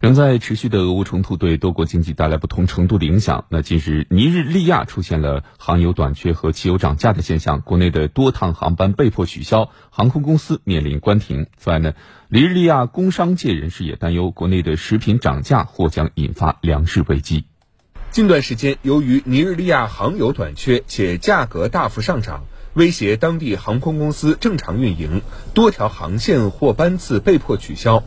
仍在持续的俄乌冲突对多国经济带来不同程度的影响。那近日，尼日利亚出现了航油短缺和汽油涨价的现象，国内的多趟航班被迫取消，航空公司面临关停。此外呢，尼日利亚工商界人士也担忧，国内的食品涨价或将引发粮食危机。近段时间，由于尼日利亚航油短缺且价格大幅上涨，威胁当地航空公司正常运营，多条航线或班次被迫取消。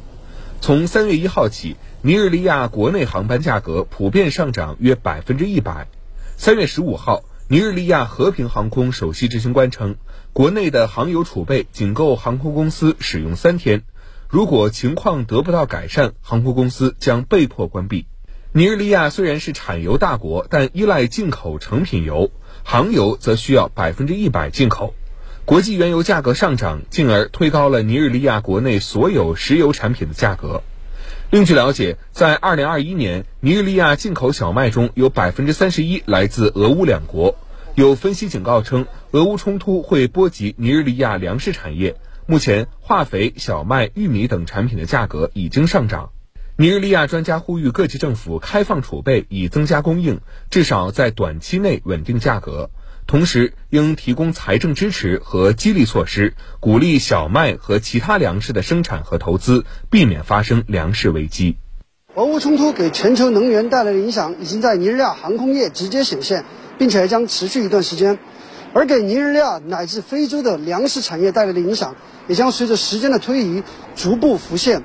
从三月一号起，尼日利亚国内航班价格普遍上涨约百分之一百。三月十五号，尼日利亚和平航空首席执行官称，国内的航油储备仅够航空公司使用三天，如果情况得不到改善，航空公司将被迫关闭。尼日利亚虽然是产油大国，但依赖进口成品油，航油则需要百分之一百进口。国际原油价格上涨，进而推高了尼日利亚国内所有石油产品的价格。另据了解，在2021年，尼日利亚进口小麦中有31%来自俄乌两国。有分析警告称，俄乌冲突会波及尼日利亚粮食产业。目前，化肥、小麦、玉米等产品的价格已经上涨。尼日利亚专家呼吁各级政府开放储备，以增加供应，至少在短期内稳定价格。同时，应提供财政支持和激励措施，鼓励小麦和其他粮食的生产和投资，避免发生粮食危机。俄乌冲突给全球能源带来的影响，已经在尼日利亚航空业直接显现，并且还将持续一段时间。而给尼日利亚乃至非洲的粮食产业带来的影响，也将随着时间的推移逐步浮现。